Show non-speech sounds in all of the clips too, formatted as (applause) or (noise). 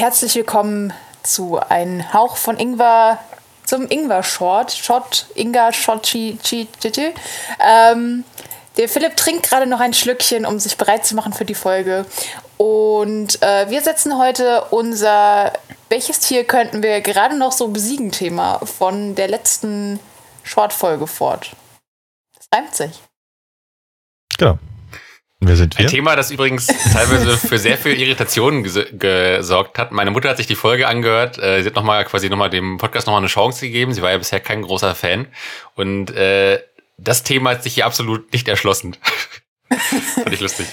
Herzlich willkommen zu Ein Hauch von Ingwer zum Ingwer-Short. Shot, Inga, Shot, Chi, Chi, Chi, Chi. Ähm, der Philipp trinkt gerade noch ein Schlückchen, um sich bereit zu machen für die Folge. Und äh, wir setzen heute unser Welches Tier könnten wir gerade noch so besiegen Thema von der letzten Short-Folge fort. Das reimt sich. Genau. Wer sind wir? Ein Thema, das übrigens teilweise für sehr viel Irritationen ges- gesorgt hat. Meine Mutter hat sich die Folge angehört. Äh, sie hat nochmal quasi nochmal dem Podcast nochmal eine Chance gegeben. Sie war ja bisher kein großer Fan. Und äh, das Thema hat sich hier absolut nicht erschlossen. (laughs) Fand ich lustig.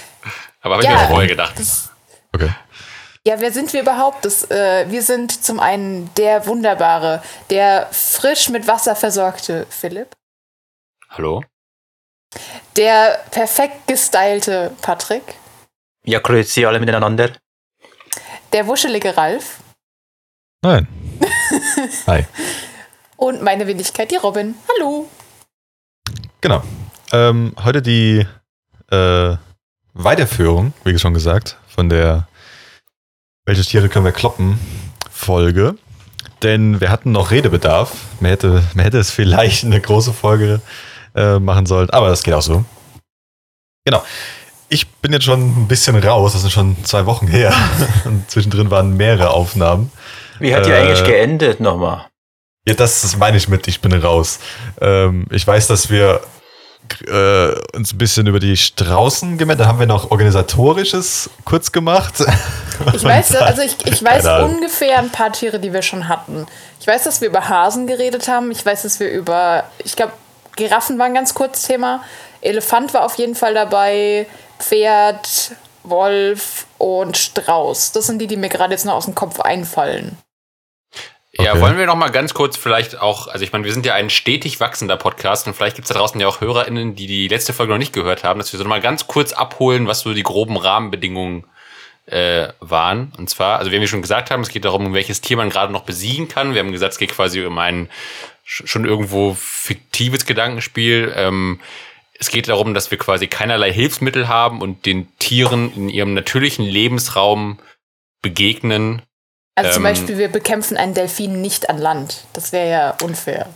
Aber habe ich Ja. mir vorher gedacht. Das, Okay. Ja, wer sind wir überhaupt? Das, äh, wir sind zum einen der wunderbare, der frisch mit Wasser versorgte Philipp, Hallo? Der perfekt gestylte Patrick, Ja, grüezi alle miteinander. der wuschelige Ralf Nein. (laughs) Hi. und meine Wenigkeit, die Robin. Hallo. Genau. Ähm, heute die äh, Weiterführung, wie schon gesagt, von der Welche Tiere können wir kloppen? Folge. Denn wir hatten noch Redebedarf. Man hätte, man hätte es vielleicht eine große Folge äh, machen sollen, aber das geht auch so. Genau. Ich bin jetzt schon ein bisschen raus, das sind schon zwei Wochen her. (laughs) Und zwischendrin waren mehrere Aufnahmen. Wie hat die Äh, eigentlich geendet nochmal? Ja, das, das meine ich mit, ich bin raus. Ähm, ich weiß, dass wir äh, uns ein bisschen über die Straußen gemeldet Da haben wir noch organisatorisches kurz gemacht. Ich weiß, (laughs) also ich, ich weiß ungefähr ein paar Tiere, die wir schon hatten. Ich weiß, dass wir über Hasen geredet haben. Ich weiß, dass wir über, ich glaube, Giraffen waren ganz kurz Thema. Elefant war auf jeden Fall dabei. Pferd, Wolf und Strauß. Das sind die, die mir gerade jetzt noch aus dem Kopf einfallen. Ja, Okay. wollen wir noch mal ganz kurz vielleicht auch, also ich meine, wir sind ja ein stetig wachsender Podcast und vielleicht gibt's da draußen ja auch HörerInnen, die die letzte Folge noch nicht gehört haben, dass wir so noch mal ganz kurz abholen, was so die groben Rahmenbedingungen äh, waren. Und zwar, also wie wir schon gesagt haben, es geht darum, um welches Tier man gerade noch besiegen kann. Wir haben gesagt, es geht quasi um ein sch- schon irgendwo fiktives Gedankenspiel. Ähm, es geht darum, dass wir quasi keinerlei Hilfsmittel haben und den Tieren in ihrem natürlichen Lebensraum begegnen. Also zum Ähm, Beispiel, wir bekämpfen einen Delfin nicht an Land. Das wäre ja unfair.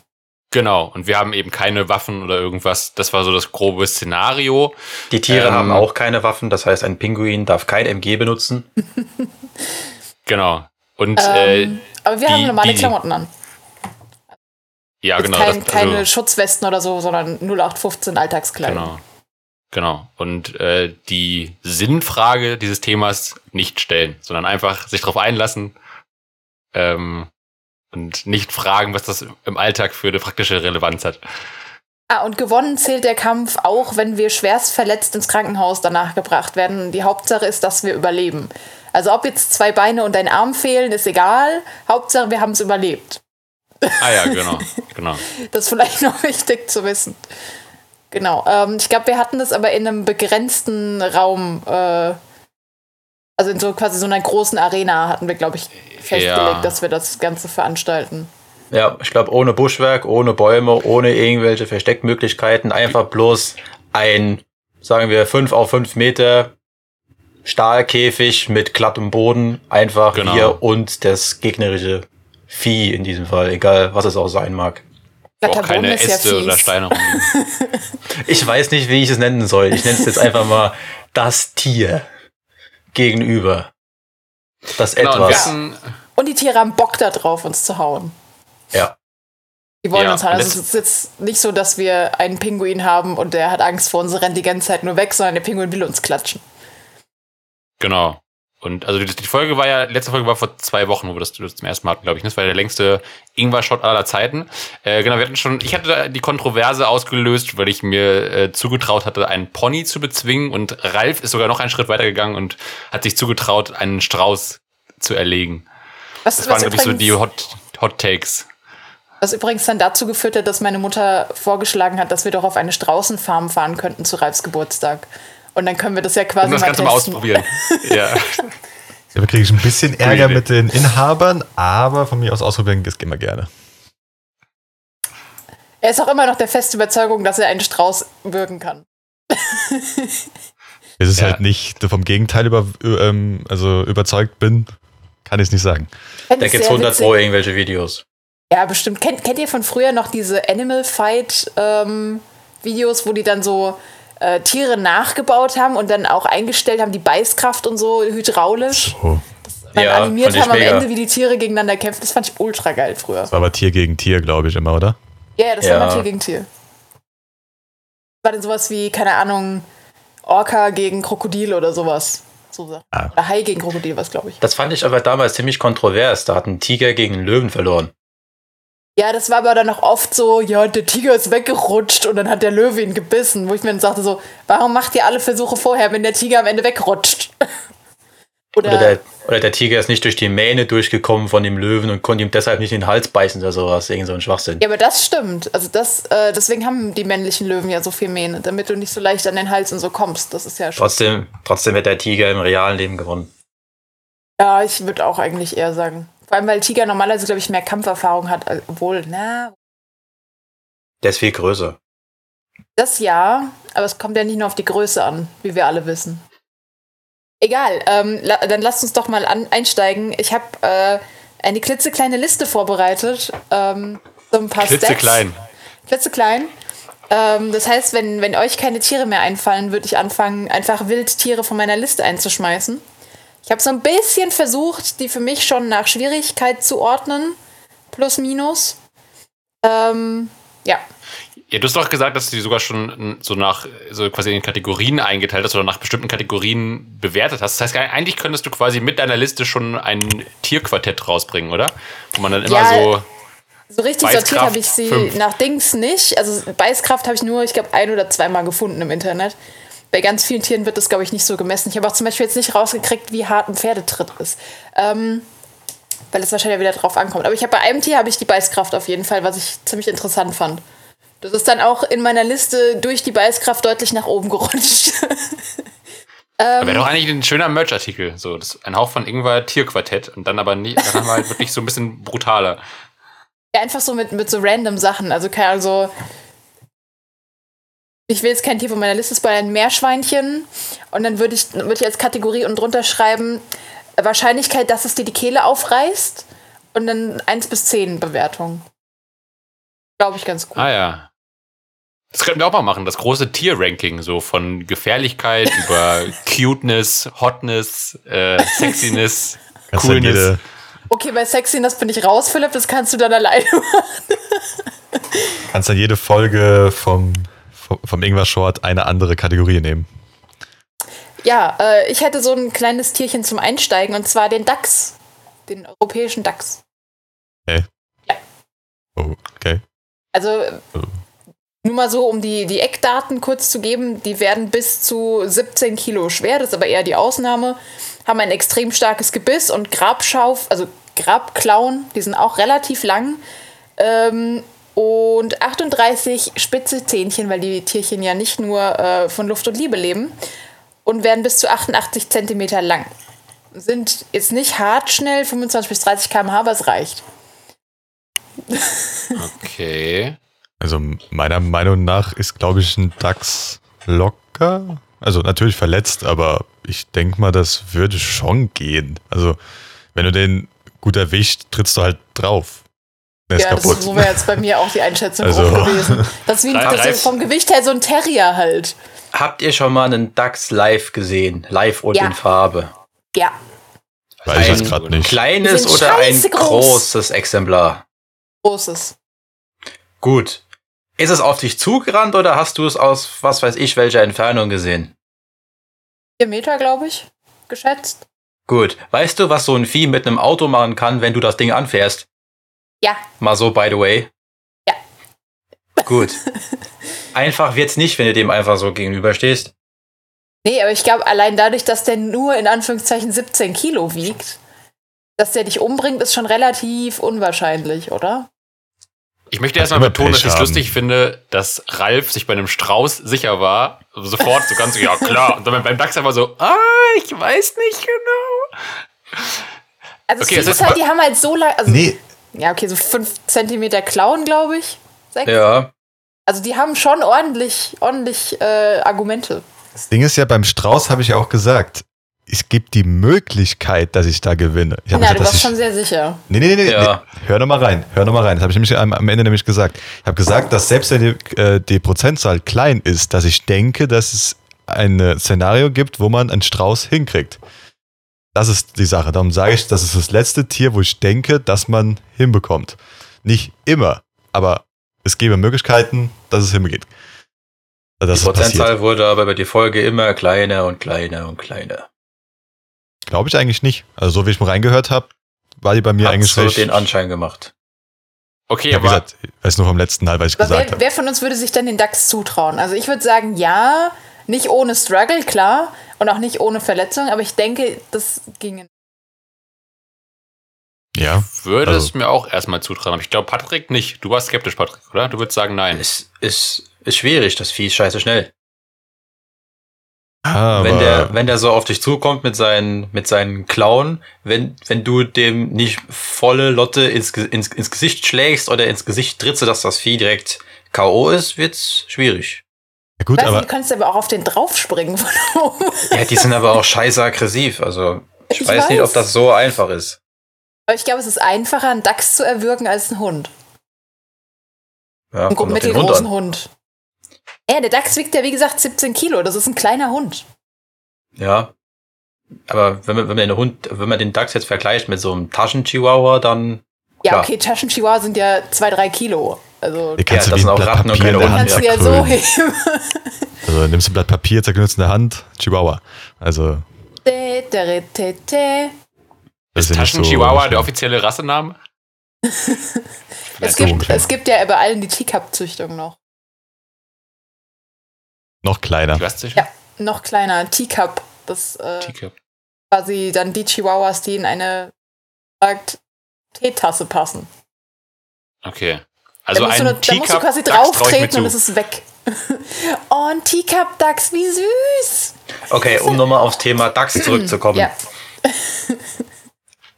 Genau, und wir haben eben keine Waffen oder irgendwas. Das war so das grobe Szenario. Die Tiere ähm, haben auch keine Waffen, das heißt, ein Pinguin darf kein MG benutzen. (laughs) Genau. Und Ähm, aber wir die- haben normale die- Klamotten an. äh, ja, Jetzt genau. kein, das- keine also, Schutzwesten oder so, sondern 0815 Alltagskleidung. genau. Genau. Und äh, die Sinnfrage dieses Themas nicht stellen, sondern einfach sich darauf einlassen ähm, und nicht fragen, was das im Alltag für eine praktische Relevanz hat. Ah, und gewonnen zählt der Kampf auch, wenn wir schwerst verletzt ins Krankenhaus danach gebracht werden. Die Hauptsache ist, dass wir überleben. Also ob jetzt zwei Beine und ein Arm fehlen, ist egal. Hauptsache, wir haben es überlebt. Ah ja, (laughs) genau, genau. Das ist vielleicht noch (laughs) wichtig zu wissen. Genau. Ähm, ich glaube, wir hatten das aber in einem begrenzten Raum. Äh, also in so quasi so einer großen Arena hatten wir, glaube ich, festgelegt, Ja. dass wir das Ganze veranstalten. Ja, ich glaube, ohne Buschwerk, ohne Bäume, ohne irgendwelche Versteckmöglichkeiten, einfach bloß ein, sagen wir, 5 auf 5 Meter Stahlkäfig mit glattem Boden, einfach Genau. wir und das gegnerische Vieh in diesem Fall, egal was es auch sein mag. Glatter keine ist ja Äste oder. Steine rumliegen. (laughs) Ich weiß nicht, wie ich es nennen soll. Ich nenne es jetzt einfach mal das Tier gegenüber. Das Genau, und Etwas. hatten, Und die Tiere haben Bock da drauf, uns zu hauen. Ja. Die wollen Ja, uns halt. und Also es ist jetzt nicht so, dass wir einen Pinguin haben und der hat Angst vor uns, rennt die ganze Zeit nur weg, sondern der Pinguin will uns klatschen. Genau. Und also die, die Folge war ja, letzte Folge war vor zwei Wochen, wo wir das, das zum ersten Mal hatten, glaube ich. Das war der längste Ingwer-Shot aller Zeiten. Äh, genau, wir hatten schon, ich hatte da die Kontroverse ausgelöst, weil ich mir äh, zugetraut hatte, einen Pony zu bezwingen und Ralf ist sogar noch einen Schritt weitergegangen und hat sich zugetraut, einen Strauß zu erlegen. Was, Das was waren, glaube ich, so die Hot, Hot Takes. Was übrigens dann dazu geführt hat, dass meine Mutter vorgeschlagen hat, dass wir doch auf eine Straußenfarm fahren könnten zu Ralfs Geburtstag. Und dann können wir das ja quasi Um das mal Ganze mal ausprobieren. (laughs) ja. Da kriege ich ein bisschen Ärger mit den Inhabern, aber von mir aus ausprobieren das immer gerne. Er ist auch immer noch der festen Überzeugung, dass er einen Strauß würgen kann. (laughs) Es ist Ja. halt nicht vom Gegenteil über, ähm, also überzeugt bin, kann ich es nicht sagen. Da gibt's sehr 100 witzig. Pro irgendwelche Videos. Ja, bestimmt. Kennt, kennt ihr von früher noch diese Animal Fight ähm, Videos, wo die dann so äh, Tiere nachgebaut haben und dann auch eingestellt haben, die Beißkraft und so hydraulisch. So. Dann Ja, animiert haben am mega. Ende, wie die Tiere gegeneinander kämpfen. Das fand ich ultra geil früher. Das war aber Tier gegen Tier, glaube ich, immer, oder? Ja, ja, das Ja. war mal Tier gegen Tier. War denn sowas wie, keine Ahnung, Orca gegen Krokodil oder sowas. So. Ah. Oder Hai gegen Krokodil, was glaube ich. Das fand ich aber damals ziemlich kontrovers. Da hat ein Tiger gegen einen Löwen verloren. Ja, das war aber dann auch oft so, ja, der Tiger ist weggerutscht und dann hat der Löwe ihn gebissen, wo ich mir dann sagte so, warum macht ihr alle Versuche vorher, wenn der Tiger am Ende wegrutscht? (laughs) Oder, Oder der, oder der Tiger ist nicht durch die Mähne durchgekommen von dem Löwen und konnte ihm deshalb nicht in den Hals beißen oder sowas. Irgend so ein Schwachsinn. ja, aber das stimmt. Also das, äh, deswegen haben die männlichen Löwen ja so viel Mähne, damit du nicht so leicht an den Hals und so kommst. Das ist ja schon. Trotzdem, trotzdem wird der Tiger im realen Leben gewonnen. Ja, ich würde auch eigentlich eher sagen. Vor allem, weil Tiger normalerweise, glaube ich, mehr Kampferfahrung hat, als- obwohl, na, Der ist viel größer. Das ja, aber es kommt ja nicht nur auf die Größe an, wie wir alle wissen. Egal, ähm, la dann lasst uns doch mal einsteigen. Ich habe äh, eine klitzekleine Liste vorbereitet. Ähm, so ein paar Klitzeklein. Stats. Klitzeklein. Ähm, das heißt, wenn, wenn euch keine Tiere mehr einfallen, würde ich anfangen, einfach Wildtiere von meiner Liste einzuschmeißen. Ich habe so ein bisschen versucht, die für mich schon nach Schwierigkeit zu ordnen. Plus, minus. Ähm, ja, Ja, du hast doch gesagt, dass du die sogar schon so nach so quasi in Kategorien eingeteilt hast oder nach bestimmten Kategorien bewertet hast. Das heißt, eigentlich könntest du quasi mit deiner Liste schon ein Tierquartett rausbringen, oder? Wo man dann immer Ja, so. So richtig Beißkraft sortiert habe ich sie fünf. nach Dings nicht. Also Beißkraft habe ich nur, ich glaube, ein oder zweimal gefunden im Internet. Bei ganz vielen Tieren wird das, glaube ich, nicht so gemessen. Ich habe auch zum Beispiel jetzt nicht rausgekriegt, wie hart ein Pferdetritt ist. Ähm, weil es wahrscheinlich wieder drauf ankommt. Aber ich habe bei einem Tier habe ich die Beißkraft auf jeden Fall, was ich ziemlich interessant fand. Das ist dann auch in meiner Liste durch die Beißkraft deutlich nach oben gerutscht. (laughs) Ähm. Wäre doch eigentlich ein schöner Merch-Artikel. So, ein Hauch von Ingwer Tierquartett und dann aber nicht, dann haben wir halt wirklich so ein bisschen brutaler. Ja, einfach so mit, mit so random Sachen. Also keine Ahnung, so. Ich will jetzt kein Tier von meiner Liste spoilern, ein Meerschweinchen. Und dann würde ich, würde ich als Kategorie und drunter schreiben, äh, Wahrscheinlichkeit, dass es dir die Kehle aufreißt. Und dann 1 bis 10 Bewertung. Glaube ich ganz gut. Ah ja. Das könnten wir auch mal machen, das große Tier-Ranking, so von Gefährlichkeit (laughs) über Cuteness, Hotness, äh, Sexiness, (laughs) Coolness. Okay, bei Sexiness bin ich raus, Philipp. Das kannst du dann alleine (laughs) machen. kannst dann jede Folge vom, vom, Ingwer Short eine andere Kategorie nehmen. Ja, äh, ich hätte so ein kleines Tierchen zum Einsteigen. Und zwar den Dachs. Den europäischen Dachs. Oh, okay. Also Oh. nur mal so, um die, die Eckdaten kurz zu geben, die werden bis zu 17 Kilo schwer, das ist aber eher die Ausnahme, haben ein extrem starkes Gebiss und Grabschauf, also Grabklauen, die sind auch relativ lang. Ähm, und 38 spitze Zähnchen, weil die Tierchen ja nicht nur äh, von Luft und Liebe leben. Und werden bis zu 88 Zentimeter lang. Sind jetzt nicht hart schnell, 25 bis 30 km/h, aber es reicht. Okay. Also meiner Meinung nach ist, glaube ich, ein Dachs locker. Also natürlich verletzt, aber ich denke mal, das würde schon gehen. Also wenn du den gut erwischt, trittst du halt drauf. Der ist ja, das kaputt. so wäre jetzt bei mir auch die Einschätzung Also- gewesen. Das ist wie das ist vom Gewicht her so ein Terrier halt. Habt ihr schon mal einen Dachs live gesehen? Live und Ja. in Farbe? Ja. Weiß ich jetzt Ein gerade nicht. Kleines oder ein groß. großes Exemplar? Großes. Gut. Ist es auf dich zugerannt oder hast du es aus was weiß ich welcher Entfernung gesehen? Vier Meter, glaube ich, geschätzt. Gut. Weißt du, was so ein Vieh mit einem Auto machen kann, wenn du das Ding anfährst? Ja. Mal so, by the way. Ja. Gut. (laughs) einfach wird's nicht, wenn du dem einfach so gegenüberstehst. Nee, aber ich glaube, allein dadurch, dass der nur in Anführungszeichen 17 Kilo wiegt, dass der dich umbringt, ist schon relativ unwahrscheinlich, oder? Ich möchte erstmal betonen, dass ich es lustig finde, dass Ralf sich bei einem Strauß sicher war. Sofort so ganz, ja klar. Und dann beim Dachs einfach so, ah, ich weiß nicht genau. Also Okay, es ist halt, die haben halt so lang, also, Nee, ja, okay, so 5 Zentimeter Klauen, glaube ich. Sechs. Ja. Also die haben schon ordentlich, ordentlich äh, Argumente. das Ding ist ja, beim Strauß habe ich ja auch gesagt, es gibt die Möglichkeit, dass ich da gewinne. Ich habe Na, gesagt, du warst ich, schon sehr sicher. Nee, nee, nee, nee, Ja. nee. Hör noch mal rein. Hör noch mal rein. Das habe ich nämlich am, am Ende nämlich gesagt. Ich habe gesagt, dass selbst wenn die, äh, die Prozentzahl klein ist, dass ich denke, dass es ein Szenario gibt, wo man einen Strauß hinkriegt. Das ist die Sache. Darum sage ich, das ist das letzte Tier, wo ich denke, dass man hinbekommt. Nicht immer, aber es gäbe Möglichkeiten, dass es hingeht. Also, Dass Die es passiert. Prozentzahl wurde aber über die Folge immer kleiner und kleiner und kleiner. Glaube ich eigentlich nicht. Also so wie ich mal reingehört habe, war die bei mir Hat eigentlich so recht. den Anschein gemacht. Okay, ja, wie aber gesagt, ich weiß nur vom letzten Teil, was ich Aber gesagt habe. wer von uns würde sich denn den DAX zutrauen? Also ich würde sagen, ja, nicht ohne Struggle, klar, und auch nicht ohne Verletzung, aber ich denke, das ginge. Ja, würde also- es mir auch erstmal zutrauen. Aber ich glaube, Patrick nicht. Du warst skeptisch, Patrick, oder? Du würdest sagen, nein. Es ist, ist schwierig, das Vieh ist scheiße schnell. aber wenn der, wenn der so auf dich zukommt mit seinen, mit seinen Klauen, wenn, wenn du dem nicht volle Lotte ins, ins, ins Gesicht schlägst oder ins Gesicht trittst, sodass das Vieh direkt K.O. ist, wird's schwierig. Ja, gut, Weißt du, aber du kannst aber auch auf den draufspringen von oben. Ja, die sind aber auch scheiße aggressiv. Also, ich, Ich weiß, nicht, weiß. ob das so einfach ist. Aber ich glaube, es ist einfacher, einen Dachs zu erwürgen als einen Hund. Ja, Einen kommt Hund mittelgroßen an. Hund. Ja, der Dachs wiegt ja wie gesagt 17 Kilo. Das ist ein kleiner Hund. Ja. Aber wenn man, wenn man den Hund, wenn man den Dachs jetzt vergleicht mit so einem Taschen-Chihuahua, dann, Ja, Klar. okay, Taschen-Chihuahua sind ja 2, 3 Kilo. Also hier kannst Ja, du das sind ein auch Blatt Ratten und Papier in der keine Hand kannst du ja so heben. (laughs) Also nimmst du ein Blatt Papier, zerknüllst in der Hand, Chihuahua. Also Ist ja so Taschen-Chihuahua der offizielle Rassename? (laughs) Es gibt, es gibt ja bei allen die Teacup-Züchtung noch. Noch kleiner. Ja, noch kleiner. Teacup. Das äh, Teacup. quasi dann die Chihuahuas, die in eine sagt, Teetasse passen. Okay. Also da musst, ein du, da musst du quasi Teacup-Dachs drauf trau ich mir treten und es ist weg. (laughs) oh, ein Teacup-Dachs, wie süß. okay, um nochmal aufs Thema Dachs zurückzukommen. Ja,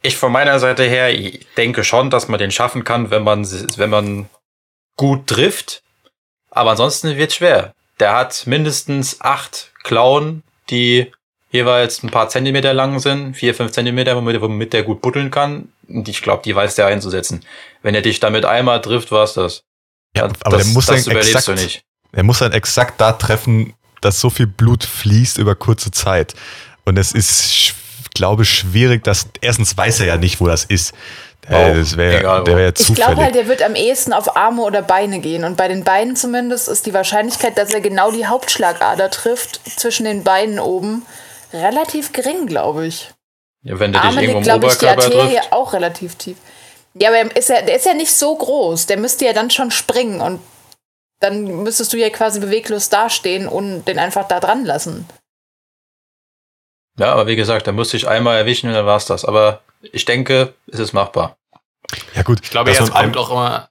Ich von meiner Seite her ich denke schon, dass man den schaffen kann, wenn man, wenn man gut trifft. Aber ansonsten wird schwer. Der hat mindestens acht Klauen, die jeweils ein paar Zentimeter lang sind, vier, fünf Zentimeter, womit, womit der gut buddeln kann. Und ich glaube, die weiß der einzusetzen. Wenn er dich damit einmal trifft, war's das. Ja, Das- aber das, der muss das dann überlebst exakt, du nicht. er muss dann exakt da treffen, dass so viel Blut fließt über kurze Zeit. Und es ist, glaube ich, schwierig, dass erstens weiß er ja nicht, wo das ist. Äh, das wär, egal der wäre ja ich glaube halt, der wird am ehesten auf Arme oder Beine gehen. Und bei den Beinen zumindest ist die Wahrscheinlichkeit, dass er genau die Hauptschlagader trifft, zwischen den Beinen oben, relativ gering, glaube ich. Ja, wenn der dich Arme irgendwo liegt, im glaube ich, die Oberkörper Arterie trifft. auch relativ tief. Ja, aber er ist ja, der ist ja nicht so groß. Der müsste ja dann schon springen und dann müsstest du ja quasi beweglos dastehen und den einfach da dran lassen. Ja, aber wie gesagt, da musste ich einmal erwischen und dann war's das. Aber ich denke, es ist machbar. ja gut, Ich glaube, dass jetzt man kommt auch immer.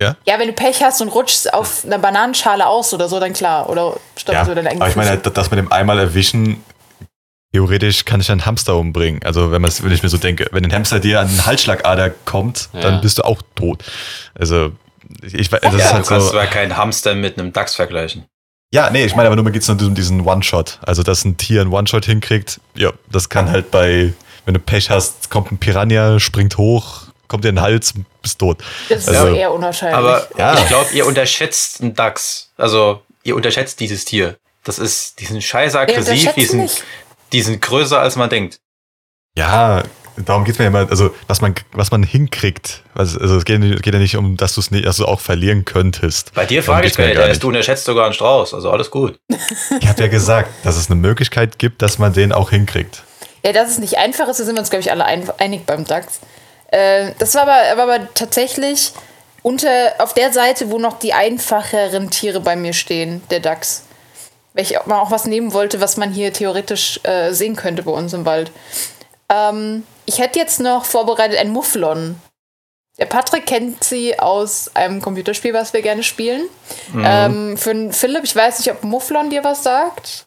Ja, wenn du Pech hast und rutschst auf einer Bananenschale aus oder so, dann klar. Oder stoppst ja, du deine aber ich meine, halt, dass man dem einmal erwischen, theoretisch kann ich einen Hamster umbringen. Also wenn, man's- wenn ich mir so denke, wenn ein Hamster dir an den Halsschlagader kommt, Ja. dann bist du auch tot. Also ich weiß, das ja, ist halt du kannst so. zwar keinen Hamster mit einem Dachs vergleichen. Ja, nee, ich meine aber nur, mir geht es nur um diesen One-Shot. Also, dass ein Tier einen One-Shot hinkriegt, ja, das kann halt bei, wenn du Pech hast, kommt ein Piranha, springt hoch, kommt dir in den Hals, bist tot. das ist also- eher unwahrscheinlich. Aber Ja. ich glaube, ihr unterschätzt einen Dachs. Also, ihr unterschätzt dieses Tier. Das ist, die sind scheiße aggressiv, die sind, nicht. Die sind größer als man denkt. Ja, darum geht es mir ja immer, also, was man, was man hinkriegt. Also, also es geht, geht ja nicht um, dass du es nicht, dass du auch verlieren könntest. Bei dir frage ich gar nicht, erst du unterschätzt sogar einen Strauß. Also alles gut. (laughs) Ich habe ja gesagt, dass es eine Möglichkeit gibt, dass man den auch hinkriegt. Ja, dass es nicht einfach ist, da sind wir uns, glaube ich, alle ein, einig beim DAX. Äh, das war aber, war aber tatsächlich unter, auf der Seite, wo noch die einfacheren Tiere bei mir stehen, der DAX. Weil ich auch mal auch was nehmen wollte, was man hier theoretisch äh, sehen könnte bei uns im Wald. Ähm, ich hätte jetzt noch vorbereitet ein Mufflon. Der Patrick kennt sie aus einem Computerspiel, was wir gerne spielen. Ähm, für den Philipp, ich weiß nicht, ob Mufflon dir was sagt.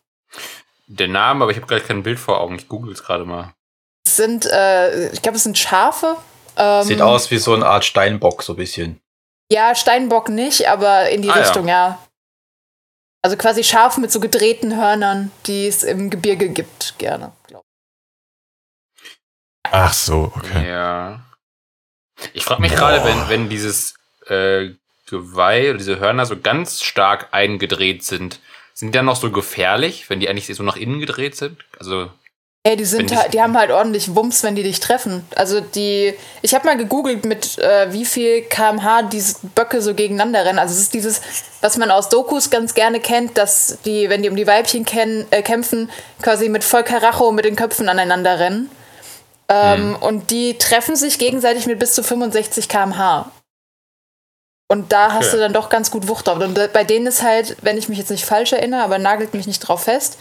Der Name, aber ich habe gerade kein Bild vor Augen. Ich google es gerade mal. Es sind, äh, ich glaube, es sind Schafe. Ähm, Sieht aus wie so eine Art Steinbock, so ein bisschen. Ja, Steinbock nicht, aber in die Ah, ja. Richtung, ja. Also quasi Schafe mit so gedrehten Hörnern, die es im Gebirge gibt, gerne. glaub Ach so, okay. Ja. Ich frage mich gerade, wenn, wenn dieses äh, Geweih oder diese Hörner so ganz stark eingedreht sind, sind die dann noch so gefährlich, wenn die eigentlich so nach innen gedreht sind? Also, Ey, die sind halt, die haben halt ordentlich Wumms, wenn die dich treffen. Also die, ich habe mal gegoogelt, mit äh, wie viel kmh diese Böcke so gegeneinander rennen. Also es ist dieses, was man aus Dokus ganz gerne kennt, dass die, wenn die um die Weibchen ken, äh, kämpfen, quasi mit voll Karacho mit den Köpfen aneinander rennen. Ähm, Und die treffen sich gegenseitig mit bis zu 65 kmh. Und da hast Okay. du dann doch ganz gut Wucht drauf. Und bei denen ist halt, wenn ich mich jetzt nicht falsch erinnere, aber nagelt mich nicht drauf fest,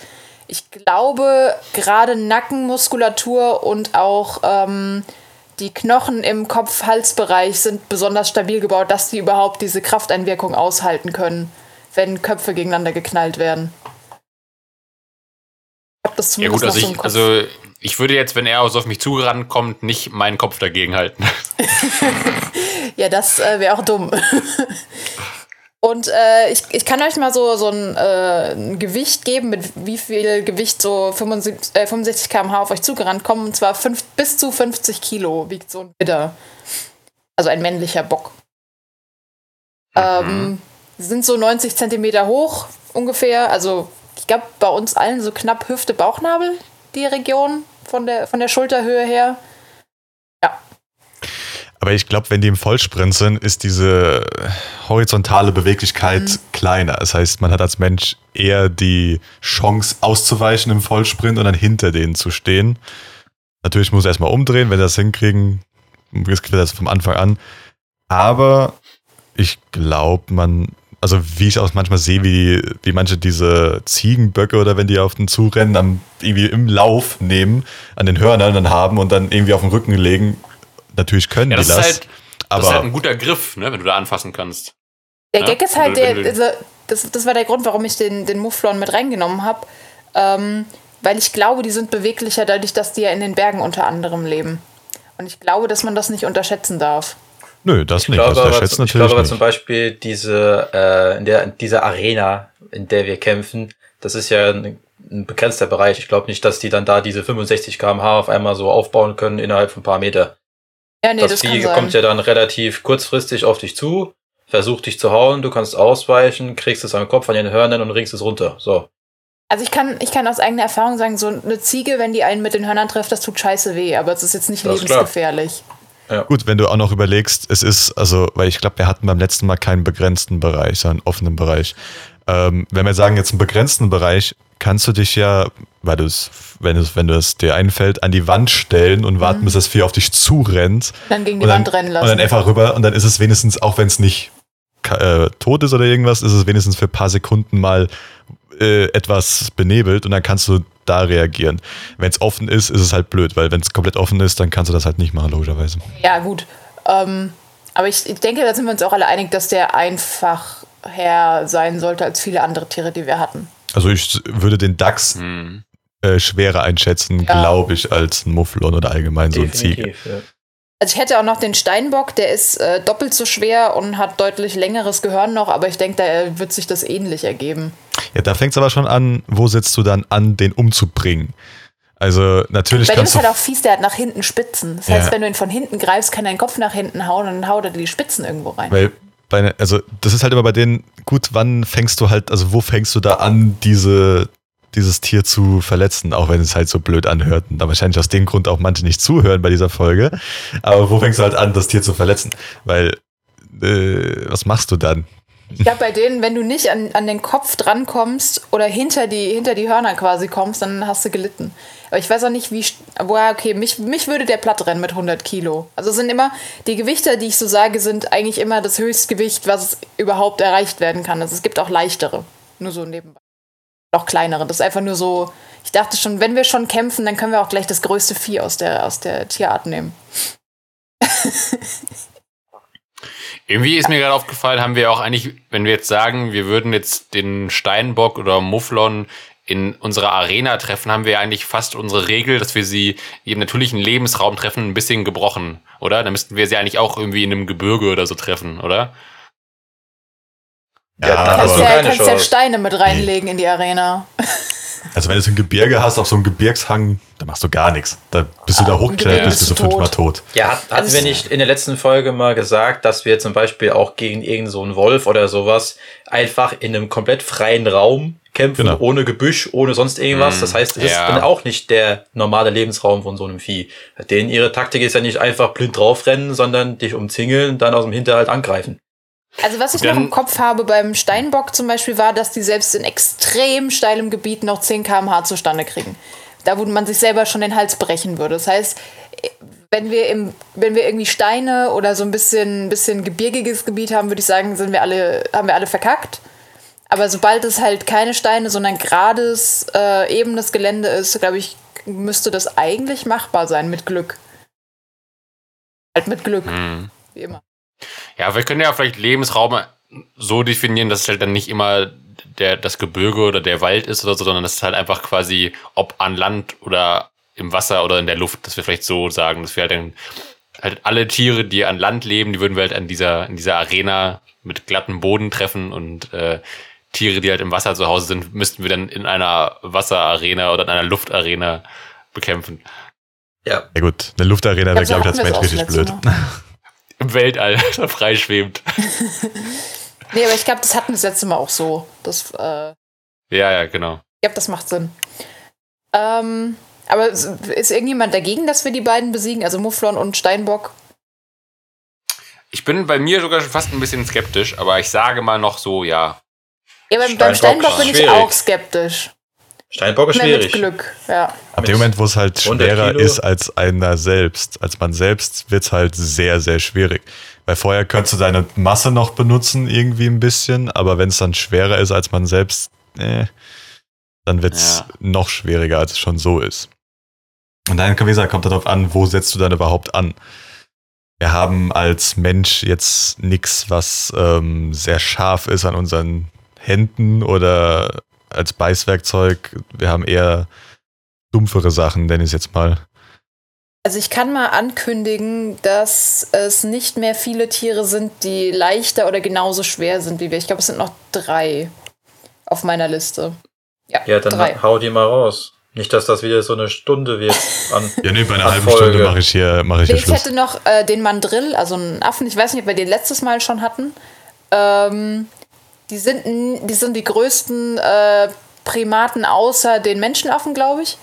ich glaube, gerade Nackenmuskulatur und auch ähm, die Knochen im Kopf-Hals-Bereich sind besonders stabil gebaut, dass die überhaupt diese Krafteinwirkung aushalten können, wenn Köpfe gegeneinander geknallt werden. Ich hab das ja zumindest gut, also ich, also ich würde jetzt, wenn er auf mich zugerannt kommt, nicht meinen Kopf dagegen halten. (laughs) Ja, das äh, wäre auch dumm. (laughs) Und äh, ich, ich kann euch mal so, so ein, äh, ein Gewicht geben, mit wie viel Gewicht so 75, äh, 65 km/h auf euch zugerannt kommen. Und zwar fünf, bis zu 50 Kilo wiegt so ein Widder. Also ein männlicher Bock. Ähm, sind so 90 Zentimeter hoch ungefähr. Also ich glaube bei uns allen so knapp Hüfte, Bauchnabel, die Region von der, von der Schulterhöhe her. Aber ich glaube, wenn die im Vollsprint sind, ist diese horizontale Beweglichkeit Mhm. kleiner. Das heißt, man hat als Mensch eher die Chance auszuweichen im Vollsprint und dann hinter denen zu stehen. Natürlich muss er erstmal umdrehen, wenn sie das hinkriegen, riskiert er das vom Anfang an. Aber ich glaube, man, also wie ich auch manchmal sehe, wie, wie manche diese Ziegenböcke oder wenn die auf den zurennen, dann irgendwie im Lauf nehmen, an den Hörnern dann haben und dann irgendwie auf den Rücken legen. Natürlich können Ja, das die ist das. halt, das aber ist halt ein guter Griff, ne, wenn du da anfassen kannst. Der Ja, Gag ist halt, der, also, das, das war der Grund, warum ich den, den Mufflon mit reingenommen habe. Ähm, weil ich glaube, die sind beweglicher dadurch, dass die ja in den Bergen unter anderem leben. Und ich glaube, dass man das nicht unterschätzen darf. nö, das Ich nicht. glaube, Also, aber, der schätzt ich natürlich glaube aber nicht. zum Beispiel diese, äh, in der, in dieser Arena, in der wir kämpfen, das ist ja ein, ein begrenzter Bereich. Ich glaube nicht, dass die dann da diese 65 km/h auf einmal so aufbauen können innerhalb von ein paar Meter. Ja, nee, das das, kann Vieh sein. kommt ja dann relativ kurzfristig auf dich zu, versucht dich zu hauen, du kannst ausweichen, kriegst es am Kopf, an den Hörnern und ringst es runter. So. Also ich kann, ich kann aus eigener Erfahrung sagen, so eine Ziege, wenn die einen mit den Hörnern trifft, das tut scheiße weh, aber es ist jetzt nicht Das lebensgefährlich. Gut, wenn du auch noch überlegst, es ist, also, weil ich glaube, wir hatten beim letzten Mal keinen begrenzten Bereich, sondern einen offenen Bereich. Ähm, wenn wir sagen, jetzt einen begrenzten Bereich, kannst du dich ja, weil du es, wenn es, wenn du es dir einfällt, an die Wand stellen und warten, bis das Vieh auf dich zurennt. Dann gegen die dann, Wand rennen lassen. Und dann einfach rüber und dann ist es wenigstens, auch wenn es nicht äh, tot ist oder irgendwas, ist es wenigstens für ein paar Sekunden mal äh, etwas benebelt und dann kannst du da reagieren. Wenn es offen ist, ist es halt blöd, weil wenn es komplett offen ist, dann kannst du das halt nicht machen, logischerweise. Ja, gut. Ähm, aber ich, ich denke, da sind wir uns auch alle einig, dass der einfach her sein sollte als viele andere Tiere, die wir hatten. Also ich würde den Dachs Hm. äh, schwerer einschätzen, Ja. glaube ich, als ein Mufflon oder allgemein so ein Ziege. ja. Also ich hätte auch noch den Steinbock, der ist äh, doppelt so schwer und hat deutlich längeres Gehirn noch, aber ich denke, da wird sich das ähnlich ergeben. Ja, da fängt es aber schon an, wo setzt du dann an, den umzubringen? Also natürlich Bei dem ist du... halt auch fies, der hat nach hinten Spitzen. Das Ja. heißt, wenn du ihn von hinten greifst, kann dein Kopf nach hinten hauen und dann haut er dir die Spitzen irgendwo rein. Weil bei, also das ist halt immer bei denen, gut, wann fängst du halt, also wo fängst du da an, diese, dieses Tier zu verletzen, auch wenn es halt so blöd anhört und da wahrscheinlich aus dem Grund auch manche nicht zuhören bei dieser Folge. Aber wo fängst du halt an, das Tier zu verletzen? Weil, äh, was machst du dann? Ich glaube, bei denen, wenn du nicht an, an den Kopf drankommst oder hinter die, hinter die Hörner quasi kommst, dann hast du gelitten. Aber ich weiß auch nicht, wie. Boah, okay, mich, mich würde der platt rennen mit 100 Kilo. Also sind immer, die Gewichte, die ich so sage, sind eigentlich immer das Höchstgewicht, was überhaupt erreicht werden kann. Also es gibt auch leichtere. Nur so nebenbei. Auch kleinere. Das ist einfach nur so. Ich dachte schon, wenn wir schon kämpfen, dann können wir auch gleich das größte Vieh aus der, aus der Tierart nehmen. (laughs) Irgendwie ist mir gerade aufgefallen, haben wir auch eigentlich, wenn wir jetzt sagen, wir würden jetzt den Steinbock oder Mufflon in unserer Arena treffen, haben wir ja eigentlich fast unsere Regel, dass wir sie im natürlichen Lebensraum treffen, ein bisschen gebrochen, oder? Dann müssten wir sie eigentlich auch irgendwie in einem Gebirge oder so treffen, oder? Ja, Ja, Kannst du ja, keine kannst ja. Steine mit reinlegen in die Arena. Also wenn du so ein Gebirge hast, auf so einem Gebirgshang, dann machst du gar nichts. Da bist du da Ah, hochgeklettert, bist du so fünfmal tot. Ja, hat, hatten wir nicht in der letzten Folge mal gesagt, dass wir zum Beispiel auch gegen irgendeinen so einen Wolf oder sowas einfach in einem komplett freien Raum kämpfen, Genau. ohne Gebüsch, ohne sonst irgendwas. Mm, Das heißt, es ist ja. dann auch nicht der normale Lebensraum von so einem Vieh. Denen ihre Taktik ist ja nicht einfach blind draufrennen, sondern dich umzingeln, dann aus dem Hinterhalt angreifen. Also was ich Dann- noch im Kopf habe beim Steinbock zum Beispiel war, dass die selbst in extrem steilem Gebiet noch 10 km/h zustande kriegen. Da wo man sich selber schon den Hals brechen würde. Das heißt, wenn wir, im, wenn wir irgendwie Steine oder so ein bisschen, bisschen gebirgiges Gebiet haben, würde ich sagen, sind wir alle, haben wir alle verkackt. Aber sobald es halt keine Steine, sondern gerades, äh, ebenes Gelände ist, glaube ich, müsste das eigentlich machbar sein mit Glück. Halt mit Glück, Hm. wie immer. Ja, wir können ja vielleicht Lebensraum so definieren, dass es halt dann nicht immer der, das Gebirge oder der Wald ist oder so, sondern das ist halt einfach quasi, ob an Land oder im Wasser oder in der Luft, dass wir vielleicht so sagen, dass wir halt dann halt alle Tiere, die an Land leben, die würden wir halt an dieser, in dieser Arena mit glattem Boden treffen und äh, Tiere, die halt im Wasser zu Hause sind, müssten wir dann in einer Wasserarena oder in einer Luftarena bekämpfen. Ja, Ja gut, eine Luftarena wäre, glaube ich, als Mensch richtig blöd. (laughs) Im Weltall, da freischwebend. (laughs) Nee, aber ich glaube, das hatten wir das letzte Mal auch so. Das, äh, Ja, ja, genau. ich glaube, das macht Sinn. Ähm, aber ist irgendjemand dagegen, dass wir die beiden besiegen? Also Mufflon und Steinbock? Ich bin bei mir sogar schon fast ein bisschen skeptisch, aber ich sage mal noch so, ja. Ja, beim, beim Steinbock Steinbock bin ich auch skeptisch. Steinbock ist Mehr mit schwierig. Glück, ja. Ab dem Moment, wo es halt 100 schwerer Kilo. ist als einer selbst, als man selbst, wird es halt sehr, sehr schwierig. Weil vorher könntest du deine Masse noch benutzen, irgendwie ein bisschen, aber wenn es dann schwerer ist als man selbst, äh, dann wird es Ja. noch schwieriger, als es schon so ist. Und dann, wie gesagt, kommt darauf an, wo setzt du dann überhaupt an. Wir haben als Mensch jetzt nichts, was ähm, sehr scharf ist an unseren Händen oder als Beißwerkzeug. Wir haben eher dumpfere Sachen, nenne ich es jetzt mal. Also ich kann mal ankündigen, dass es nicht mehr viele Tiere sind, die leichter oder genauso schwer sind wie wir. Ich glaube, es sind noch drei auf meiner Liste. Ja, Ja, dann drei. hau die mal raus. Nicht, dass das wieder so eine Stunde wird. An (laughs) Ja, nee, bei einer halben Folge. Stunde mache ich hier, mache ich hier Ich Schluss. hätte noch äh, den Mandrill, also einen Affen. Ich weiß nicht, ob wir den letztes Mal schon hatten. Ähm, die, sind, die sind die größten äh, Primaten außer den Menschenaffen, glaube ich.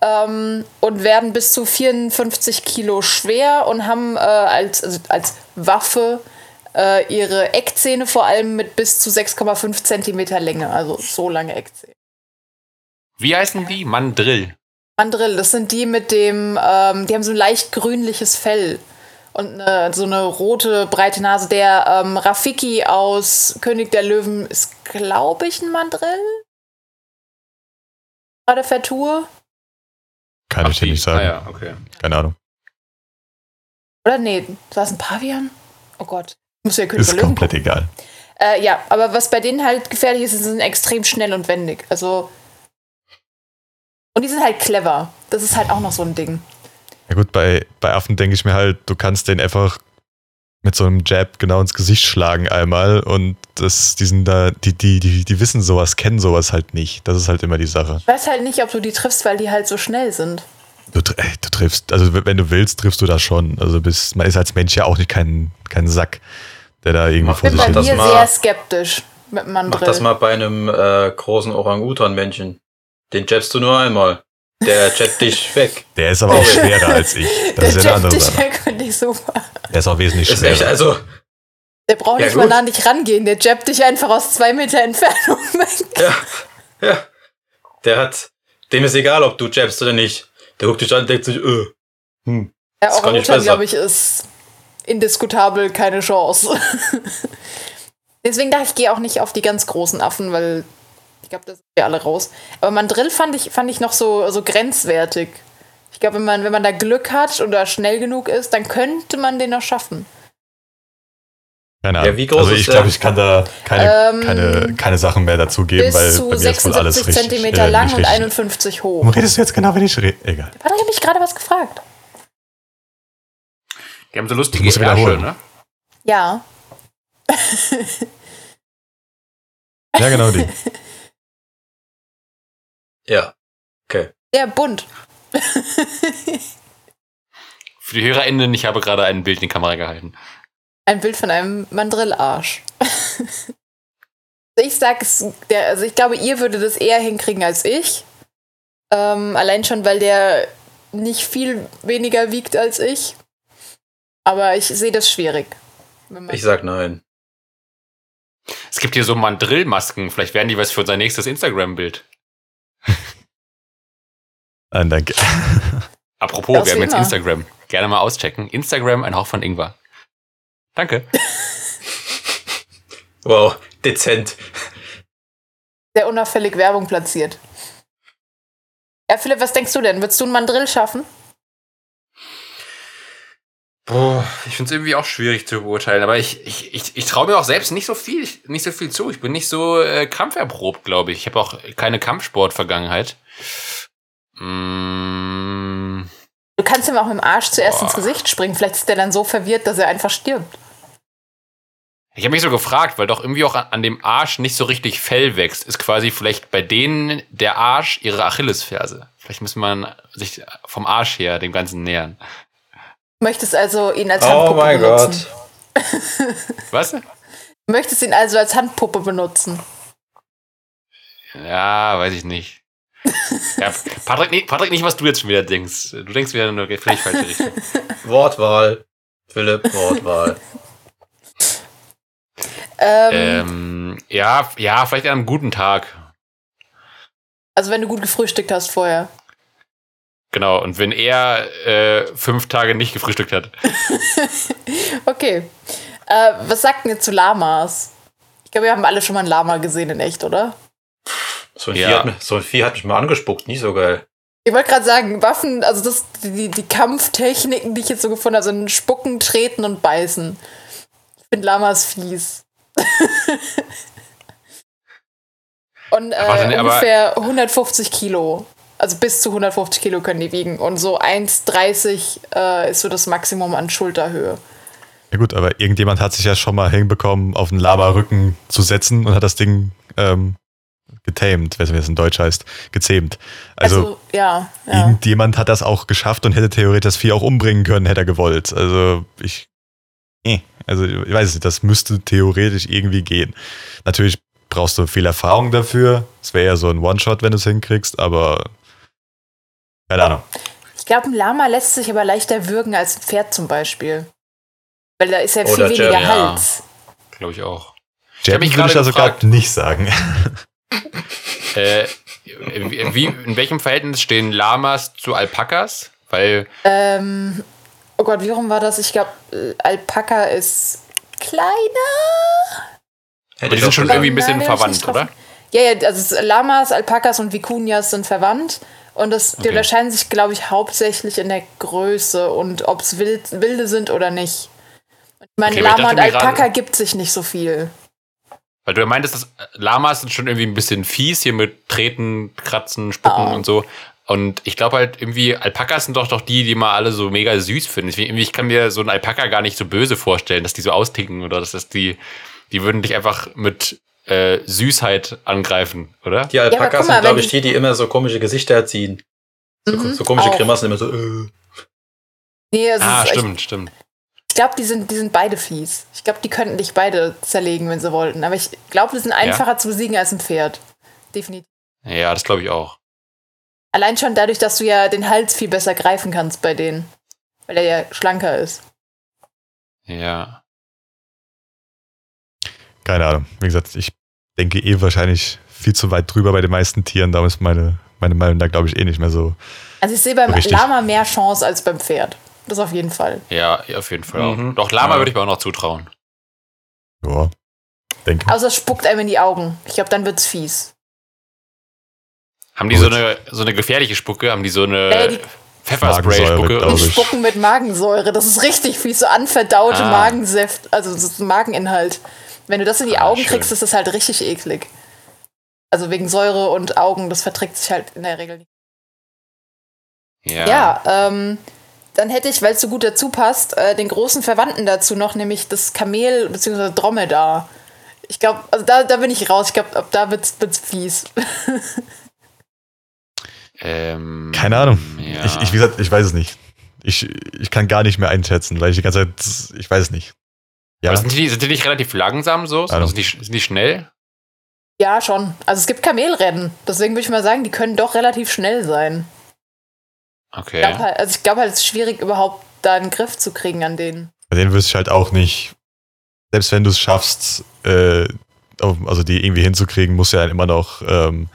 Ähm, und werden bis zu 54 Kilo schwer und haben äh, als, also als Waffe äh, ihre Eckzähne vor allem mit bis zu 6,5 Zentimeter Länge. Also so lange Eckzähne. Wie heißen die? Mandrill. Mandrill, das sind die mit dem, ähm, die haben so ein leicht grünliches Fell und eine, so eine rote, breite Nase. Der ähm, Rafiki aus König der Löwen ist, glaube ich, ein Mandrill. Gerade vertue. Kann ich dir nicht sagen. Ah, ja, okay. Keine Ahnung. Oder nee, war es ein Pavian? Oh Gott. Muss ja König Ist der Löwen komplett gucken. egal. Äh, ja, aber was bei denen halt gefährlich ist, sie sind extrem schnell und wendig. Also. Und die sind halt clever. Das ist halt auch noch so ein Ding. Ja gut, bei, bei Affen denke ich mir halt, du kannst den einfach mit so einem Jab genau ins Gesicht schlagen einmal und das, die sind da, die, die, die, die wissen sowas, kennen sowas halt nicht. Das ist halt immer die Sache. Ich weiß halt nicht, ob du die triffst, weil die halt so schnell sind. Du, ey, du triffst, also wenn du willst, triffst du das schon. Also bist, man ist als Mensch ja auch nicht kein, kein Sack, der da irgendwie Mach vor Ich bin sich bei mir sehr skeptisch mit Mach das mal bei einem äh, großen Orang-Utan-Männchen. Den jabst du nur einmal. Der jabbt dich weg. Der ist aber auch schwerer als ich. (laughs) Das ist ja der eine andere Jab Sache. dich finde ich super. Der ist auch wesentlich Ist echt, schwerer. also, Der braucht Ja, nicht mal gut. nah an dich rangehen. Der jabbt dich einfach aus zwei Meter Entfernung (laughs) weg. ja, ja. Der hat, dem ist egal, ob du jabst oder nicht. Der guckt dich an und denkt sich, äh, hm. Ja, nicht Orang-Utan, glaube ich, ist indiskutabel keine Chance. (laughs) Deswegen dachte ich, ich gehe auch nicht auf die ganz großen Affen, weil ich glaube, da sind wir alle raus. Aber Mandrill fand ich, fand ich noch so, so grenzwertig. Ich glaube, wenn man, wenn man da Glück hat oder schnell genug ist, dann könnte man den noch schaffen. Keine Ahnung. Ja, wie groß also ich glaube, ich kann da keine, Ähm, keine, keine Sachen mehr dazu geben, Bis weil zu bei mir ist wohl alles 76 richtig. Zentimeter äh, lang nicht und richtig. 51 hoch. Warum redest du jetzt genau, wenn ich rede? Egal. Patrick hat mich gerade was gefragt. Die haben so lustige musst wiederholen. ne? Ja. Ja, genau die. (laughs) Ja. Okay. Sehr bunt. (laughs) Für die HörerInnen, ich habe gerade ein Bild in die Kamera gehalten. Ein Bild von einem Mandrillarsch. (laughs) ich sag es, der, also ich glaube, ihr würdet das eher hinkriegen als ich. Ähm, allein schon, weil der nicht viel weniger wiegt als ich. Aber ich sehe das schwierig. Ich sag nein. Es gibt hier so Mandrillmasken. Vielleicht werden die was für unser nächstes Instagram-Bild. Nein, danke. (laughs) Apropos, Das wir haben jetzt immer. Instagram. Gerne mal auschecken. Instagram, ein Hauch von Ingwer. Danke. (laughs) Wow, dezent. sehr unauffällig Werbung platziert. Ja, Philipp, was denkst du denn? Würdest du einen Mandrill schaffen? Boah, ich finde es irgendwie auch schwierig zu beurteilen, aber ich, ich, ich, ich traue mir auch selbst nicht so viel, nicht so viel zu. Ich bin nicht so äh, kampferprobt, glaube ich. Ich habe auch keine Kampfsport-Vergangenheit. Mm, Du kannst ihm auch mit dem Arsch zuerst Boah. ins Gesicht springen. Vielleicht ist der dann so verwirrt, dass er einfach stirbt. ich habe mich so gefragt, weil doch irgendwie auch an, an dem Arsch nicht so richtig Fell wächst. Ist quasi vielleicht bei denen der Arsch ihre Achillesferse. Vielleicht muss man sich vom Arsch her dem Ganzen nähern. Du möchtest also ihn als Oh Handpuppe mein benutzen. Gott. (laughs) Was? Du möchtest ihn also als Handpuppe benutzen. Ja, weiß ich nicht. Ja, Patrick, nee, Patrick, nicht, was du jetzt schon wieder denkst. Du denkst wieder in eine völlig falsche Richtung. (laughs) Wortwahl. Philipp, Wortwahl. Ähm, Ähm, ja, ja, vielleicht an einem guten Tag. also wenn du gut gefrühstückt hast vorher. Genau, und wenn er äh, fünf Tage nicht gefrühstückt hat. (laughs) Okay. Äh, was sagt denn ihr zu Lamas? Ich glaube, wir haben alle schon mal ein Lama gesehen in echt, oder? So ein, Ja. Vieh hat, mich- so ein Vieh hat mich mal angespuckt, nicht so geil. Ich wollte gerade sagen, Waffen, also das, die, die Kampftechniken, die ich jetzt so gefunden habe, sind Spucken, Treten und Beißen. Ich finde Lamas fies. (laughs) und äh, aber- ungefähr 150 Kilo. Also bis zu 150 Kilo können die wiegen. Und so 1,30 äh, ist so das Maximum an Schulterhöhe. Ja gut, aber irgendjemand hat sich ja schon mal hinbekommen, auf den Lama-Rücken zu setzen und hat das Ding ähm, getamed, weiß nicht, wie das in Deutsch heißt, gezähmt. Also, Also, ja, ja. irgendjemand hat das auch geschafft und hätte theoretisch das Vieh auch umbringen können, hätte er gewollt. Also ich, eh, also ich weiß nicht, das müsste theoretisch irgendwie gehen. Natürlich brauchst du viel Erfahrung dafür. Es wäre ja so ein One-Shot, wenn du es hinkriegst, aber keine Ahnung. Ich glaube, ein Lama lässt sich aber leichter würgen als ein Pferd zum Beispiel. Weil da ist ja viel Oder weniger Jerry, ja. Hals. Glaube ich auch. Jab mich würde ich da sogar nicht sagen. (laughs) Äh, wie, in welchem Verhältnis stehen Lamas zu Alpakas? Weil, Ähm, oh Gott, wie rum war das? Ich glaube, Alpaka ist kleiner. Hätte die sind schon irgendwie ein bisschen verwandt, oder? Ja, ja, also Lamas, Alpakas und Vikunias sind verwandt. Und das, die Okay. unterscheiden sich, glaube ich, hauptsächlich in der Größe und ob es wild, wilde sind oder nicht. Ich meine, Okay, aber ich Lama und Alpaka gibt sich nicht so viel. Weil du ja meintest, dass Lamas sind schon irgendwie ein bisschen fies hier mit Treten, Kratzen, Spucken Oh. und so. Und ich glaube halt irgendwie, Alpakas sind doch doch die, die mal alle so mega süß finden. Irgendwie, ich kann mir so einen Alpaka gar nicht so böse vorstellen, dass die so austicken oder dass das die, die würden dich einfach mit äh, Süßheit angreifen, oder? Die Alpakas guck mal, sind, glaube ich, die, die immer so komische Gesichter ziehen. So, Mhm, so komische auch. Grimassen, immer so, äh. Nee, Ah, ist, ich, stimmt, stimmt. Ich glaube, die sind, die sind beide fies. Ich glaube, die könnten dich beide zerlegen, wenn sie wollten. Aber ich glaube, die sind einfacher zu besiegen als ein Pferd. Definitiv. Ja, das glaube ich auch. Allein schon dadurch, dass du ja den Hals viel besser greifen kannst bei denen. Weil er ja schlanker ist. Ja. Keine Ahnung. Wie gesagt, ich denke eh wahrscheinlich viel zu weit drüber bei den meisten Tieren. Darum ist meine meine Meinung da, glaube ich, eh nicht mehr so. Also ich sehe beim Richtig. Lama mehr Chance als beim Pferd. Das auf jeden Fall. Ja, auf jeden Fall Mhm. auch. Doch, Lama Ja. würde ich mir auch noch zutrauen. Ja, denke. Außer es spuckt einem in die Augen. Ich glaube, dann wird's fies. Haben die Gut. so eine, so eine gefährliche Spucke? Haben die so eine die- Pfefferspray-Spucke? Ich. spucken mit Magensäure. Das ist richtig fies. So anverdaute Ah. Magensäft, also so Mageninhalt. Wenn du das in die Ah, Augen schön. kriegst, ist das halt richtig eklig. Also wegen Säure und Augen, das verträgt sich halt in der Regel nicht. Ja. Ja, ähm, dann hätte ich, weil es so gut dazu passt, äh, den großen Verwandten dazu noch, nämlich das Kamel bzw. Dromedar. Ich glaube, also da, da bin ich raus. Ich glaube, ab da wird's, wird's fies. (laughs) Ähm, Keine Ahnung. Ja. Ich, ich, wie gesagt, ich weiß es nicht. Ich, ich kann gar nicht mehr einschätzen, weil ich die ganze Zeit, ich weiß es nicht. Ja, Aber sind die, sind die nicht relativ langsam so? Sind die, sind die schnell? Ja, schon. Also es gibt Kamelrennen. Deswegen würde ich mal sagen, die können doch relativ schnell sein. Okay. Ich glaub halt, also ich glaube halt, es ist schwierig, überhaupt da einen Griff zu kriegen an denen. bei denen wirst du halt auch nicht, selbst wenn du es schaffst, äh, also die irgendwie hinzukriegen, musst du ja immer noch ähm,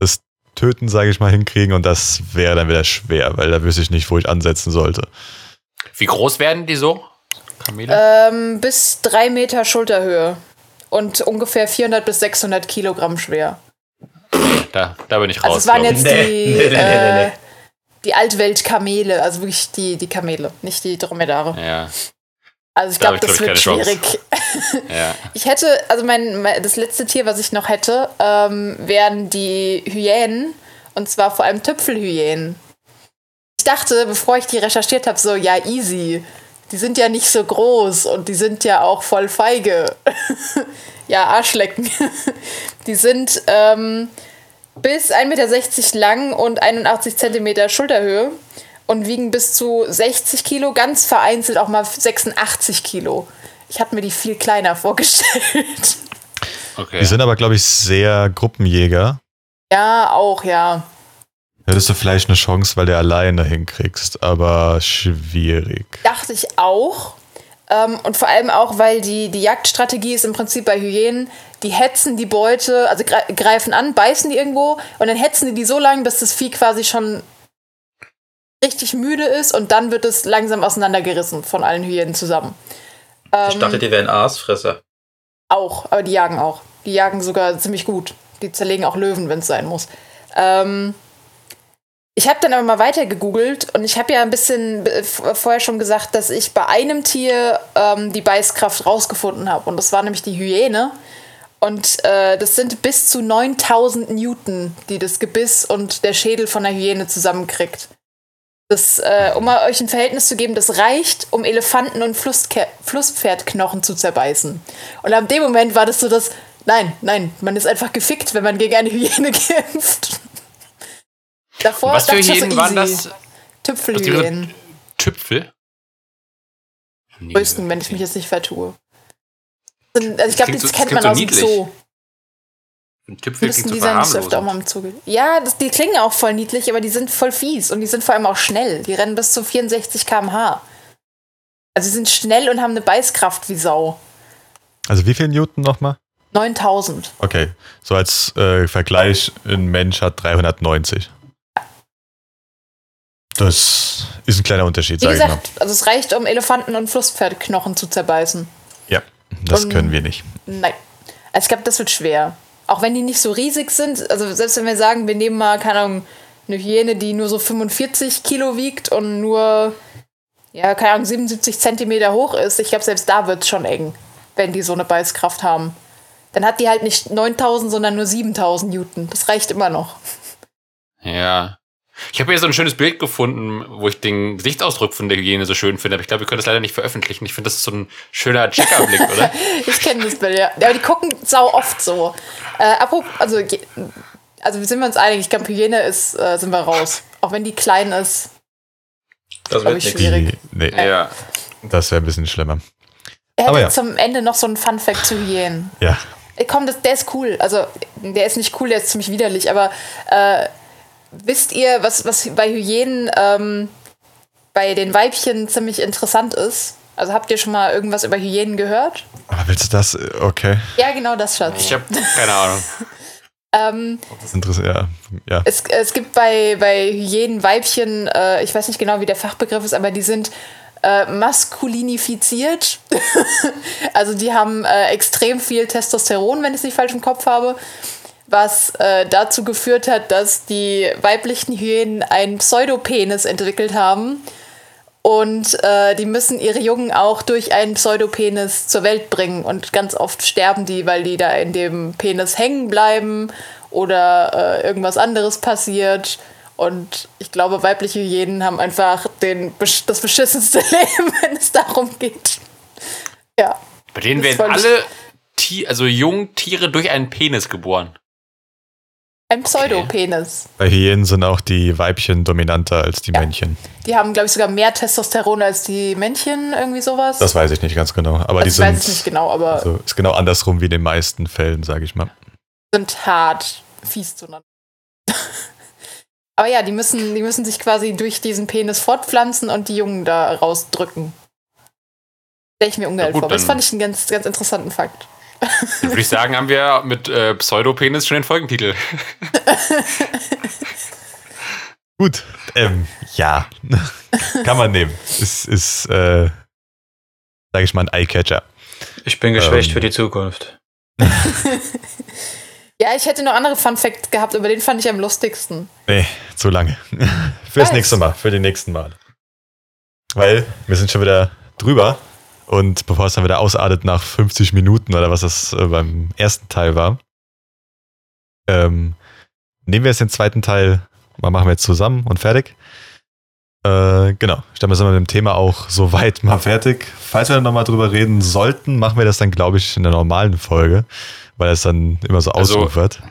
das Töten, sage ich mal, hinkriegen und das wäre dann wieder schwer, weil da wüsste ich nicht, wo ich ansetzen sollte. Wie groß werden die so? Kamele? Ähm, bis drei Meter Schulterhöhe und ungefähr 400 bis 600 Kilogramm schwer. da, da bin ich raus. Also es waren jetzt Nee, (laughs) die, nee, nee, nee, nee. äh, die Altweltkamele, also wirklich die, die Kamele, nicht die Dromedare. Ja, Also ich Da glaube, das ich, wird schwierig. (laughs) ja. (laughs) Ich hätte, also mein, mein das letzte Tier, was ich noch hätte, ähm, wären die Hyänen und zwar vor allem Tüpfelhyänen. Ich dachte, bevor ich die recherchiert habe, so ja easy. Die sind ja nicht so groß und die sind ja auch voll feige. (laughs) ja, Arschlecken. die sind ähm, bis 1,60 Meter lang und 81 Zentimeter Schulterhöhe und wiegen bis zu 60 Kilo, ganz vereinzelt auch mal 86 Kilo. Ich hatte mir die viel kleiner vorgestellt. Okay. Die sind aber, glaube ich, sehr Gruppenjäger. ja, auch, ja. Hättest du vielleicht eine Chance, weil du alleine hinkriegst, aber schwierig. Dachte ich auch. Ähm, und vor allem auch, weil die, die Jagdstrategie ist im Prinzip bei Hyänen, die hetzen die Beute, also gre- greifen an, beißen die irgendwo und dann hetzen die die so lange, bis das Vieh quasi schon richtig müde ist und dann wird es langsam auseinandergerissen von allen Hyänen zusammen. Ich Ähm, dachte, die wären Aasfresser. Auch, aber die jagen auch. Die jagen sogar ziemlich gut. Die zerlegen auch Löwen, wenn es sein muss. Ähm, ich habe dann aber mal weiter gegoogelt und ich habe ja ein bisschen äh, vorher schon gesagt, dass ich bei einem Tier ähm, die Beißkraft rausgefunden habe. Und das war nämlich die Hyäne. Und äh, das sind bis zu 9000 Newton, die das Gebiss und der Schädel von der Hyäne zusammenkriegt. Das, äh, um euch ein Verhältnis zu geben, das reicht, um Elefanten- und Flusske Flusspferdknochen zu zerbeißen. Und ab dem Moment war das so, dass, nein, nein, man ist einfach gefickt, wenn man gegen eine Hyäne (laughs) kämpft. Davor Was für Hyänen so waren easy. das? Tüpfelhyänen. Tüpfel? Nie Größten, wenn ich mich jetzt nicht vertue. Sind- Also ich glaube, das so- kennt das man klingt aus so dem. Zoo. Ein Tüpfel klingt die so sein, das öfter auch mal im Zuge. Ja, das, die klingen auch voll niedlich, aber die sind voll fies und die sind vor allem auch schnell. Die rennen bis zu 64 km/h. Also sie sind schnell und haben eine Beißkraft wie Sau. Also wie viel Newton nochmal? 9000. Okay, so als äh, Vergleich, ein Mensch hat 390. Das ist ein kleiner Unterschied, Wie sage ich mal. gesagt, also es reicht, um Elefanten- und Flusspferdknochen zu zerbeißen. Ja, das um- können wir nicht. Nein. Also ich glaube, das wird schwer. Auch wenn die nicht so riesig sind, also selbst wenn wir sagen, wir nehmen mal, keine Ahnung, eine Hyäne, die nur so 45 Kilo wiegt und nur, ja, keine Ahnung, 77 Zentimeter hoch ist, ich glaube, selbst da wird es schon eng, wenn die so eine Beißkraft haben. Dann hat die halt nicht 9000, sondern nur 7000 Newton. Das reicht immer noch. Ja. Ich habe hier so ein schönes Bild gefunden, wo ich den Gesichtsausdruck von der Hyäne so schön finde, aber ich glaube, wir können das leider nicht veröffentlichen. Ich finde, das ist so ein schöner Checkerblick, oder? (laughs) Ich kenne das Bild, ja. Aber die gucken sau oft so. Äh, apropos, also, also sind wir uns einig, ich glaube, Hyäne ist, äh, sind wir raus. Auch wenn die klein ist. Das wird ich, schwierig. Die, nee, ja. das wäre ein bisschen schlimmer. Er hat Aber ja. zum Ende noch so einen Fun-Fact zu Hyänen. Ja, Äh, Komm, das, der ist cool. Also, der ist nicht cool, der ist ziemlich widerlich, aber äh, wisst ihr, was, was bei Hyänen ähm, bei den Weibchen ziemlich interessant ist? Also habt ihr schon mal irgendwas über Hyänen gehört? aber willst du das? Okay. Ja, genau das, Schatz. Ich habe keine Ahnung. (laughs) Ähm, Das ist interessant, ja. ja. es, es gibt bei, bei Hyänen Weibchen, äh, ich weiß nicht genau, wie der Fachbegriff ist, aber die sind äh, maskulinifiziert. (laughs) also die haben äh, extrem viel Testosteron, wenn ich es nicht falsch im Kopf habe, was äh, dazu geführt hat, dass die weiblichen Hyänen einen Pseudopenis entwickelt haben. Und äh, die müssen ihre Jungen auch durch einen Pseudopenis zur Welt bringen. Und ganz oft sterben die, weil die da in dem Penis hängen bleiben oder äh, irgendwas anderes passiert. Und ich glaube, weibliche Hyänen haben einfach den, das beschissenste (laughs) Leben, wenn es darum geht. Ja. Bei denen werden alle also Jungtiere durch einen Penis geboren. Ein Pseudopenis. Bei Hyänen sind auch die Weibchen dominanter als die Ja. Männchen. Die haben, glaube ich, sogar mehr Testosteron als die Männchen, irgendwie sowas. Das weiß ich nicht ganz genau. Aber die das sind. weiß ich nicht genau, aber Also ist genau andersrum wie in den meisten Fällen, sage ich mal. sind hart, fies zueinander. (laughs) aber ja, die müssen, die müssen sich quasi durch diesen Penis fortpflanzen und die Jungen da rausdrücken. Stelle ich mir gut, vor. Das fand ich einen ganz, ganz interessanten Fakt. Dann würde ich sagen, haben wir mit äh, Pseudopenis schon den Folgentitel. (laughs) Gut, ähm, ja. (laughs) Kann man nehmen. Ist, ist äh, sage ich mal, ein Eyecatcher. Ich bin geschwächt Ähm. für die Zukunft. (laughs) Ja, ich hätte noch andere Fun Facts gehabt, aber den fand ich am lustigsten. Nee, zu lange. Fürs Weiß. nächste Mal, für die nächsten Mal. Weil wir sind schon wieder drüber und bevor es dann wieder ausartet nach 50 Minuten oder was das äh, beim ersten Teil war, ähm, nehmen wir jetzt den zweiten Teil, mal machen wir jetzt zusammen und fertig. Äh, genau, ich glaube, wir sind mit dem Thema auch soweit mal fertig. Falls wir dann nochmal drüber reden sollten, machen wir das dann, glaube ich, in der normalen Folge, weil es dann immer so Also- ausufert.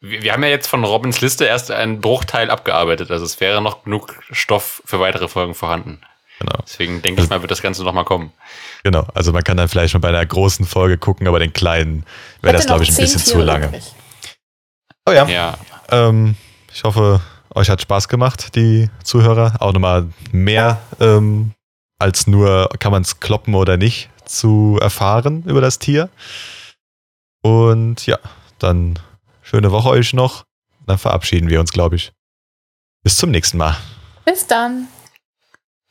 Wir, wir haben ja jetzt von Robins Liste erst einen Bruchteil abgearbeitet. Also es wäre noch genug Stoff für weitere Folgen vorhanden. Genau. Deswegen denke ich mal, wird das Ganze noch mal kommen. Genau, also man kann dann vielleicht schon bei einer großen Folge gucken, aber den kleinen wäre das, glaube ich, ein bisschen zu lange. übrig. Oh ja. Ja. Ähm, ich hoffe, euch hat Spaß gemacht, die Zuhörer. Auch nochmal mehr ähm, als nur, kann man es kloppen oder nicht, zu erfahren über das Tier. Und ja, dann schöne Woche euch noch. Dann verabschieden wir uns, glaube ich. Bis zum nächsten Mal. Bis dann.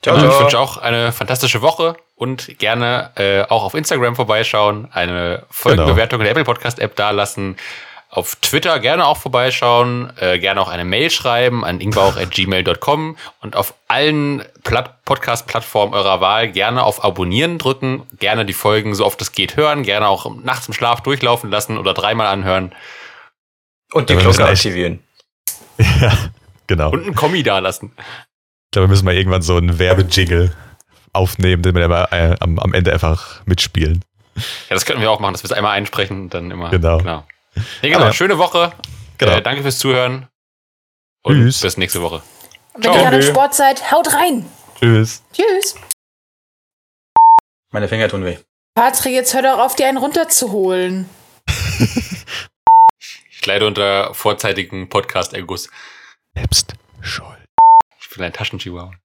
Ciao, Also ich ciao. wünsche auch eine fantastische Woche und gerne äh, auch auf Instagram vorbeischauen, eine Folgenbewertung in der Apple Podcast App dalassen, auf Twitter gerne auch vorbeischauen, äh, gerne auch eine Mail schreiben an ingbauch.gmail.com und auf allen Plat Podcast-Plattformen eurer Wahl gerne auf Abonnieren drücken, gerne die Folgen so oft es geht hören, gerne auch nachts im Schlaf durchlaufen lassen oder dreimal anhören Und die Glocke aktivieren. (laughs) ja, genau. und einen Kommi dalassen. Ich glaube, wir müssen mal irgendwann so einen Werbejingle aufnehmen, den wir immer äh, am, am Ende einfach mitspielen. Ja, das könnten wir auch machen, dass wir es einmal einsprechen und dann immer. Genau. genau. Nee, genau. Aber ja. Schöne Woche. Genau. Äh, danke fürs Zuhören. Und Tschüss. bis nächste Woche. Und wenn Ciao. ihr gerade im. Sport seid, haut rein. Tschüss. Tschüss. Meine Finger tun weh. Patrick, jetzt hör doch auf, dir einen runterzuholen. Ich leide unter vorzeitigen Podcast-Erguss. Selbst schuld. Ich bin ein Taschenchihuahua.